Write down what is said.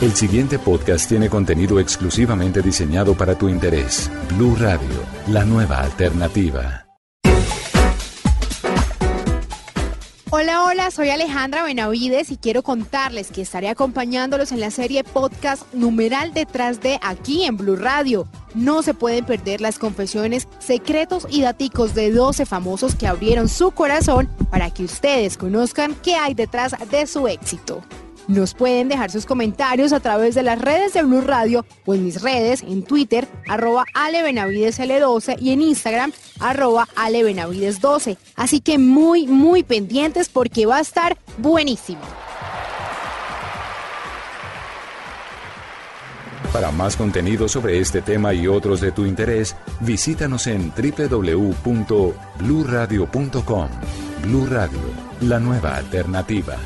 El siguiente podcast tiene contenido exclusivamente diseñado para tu interés. Blue Radio, la nueva alternativa. Hola, hola, soy Alejandra Benavides y quiero contarles que estaré acompañándolos en la serie podcast numeral detrás de aquí en Blue Radio. No se pueden perder las confesiones, secretos y daticos de 12 famosos que abrieron su corazón para que ustedes conozcan qué hay detrás de su éxito. Nos pueden dejar sus comentarios a través de las redes de Blue Radio o en mis redes, en Twitter, arroba alebenavidesl12 y en Instagram, arroba alebenavides12. Así que muy, muy pendientes porque va a estar buenísimo. Para más contenido sobre este tema y otros de tu interés, visítanos en www.bluradio.com. Blue Radio, la nueva alternativa.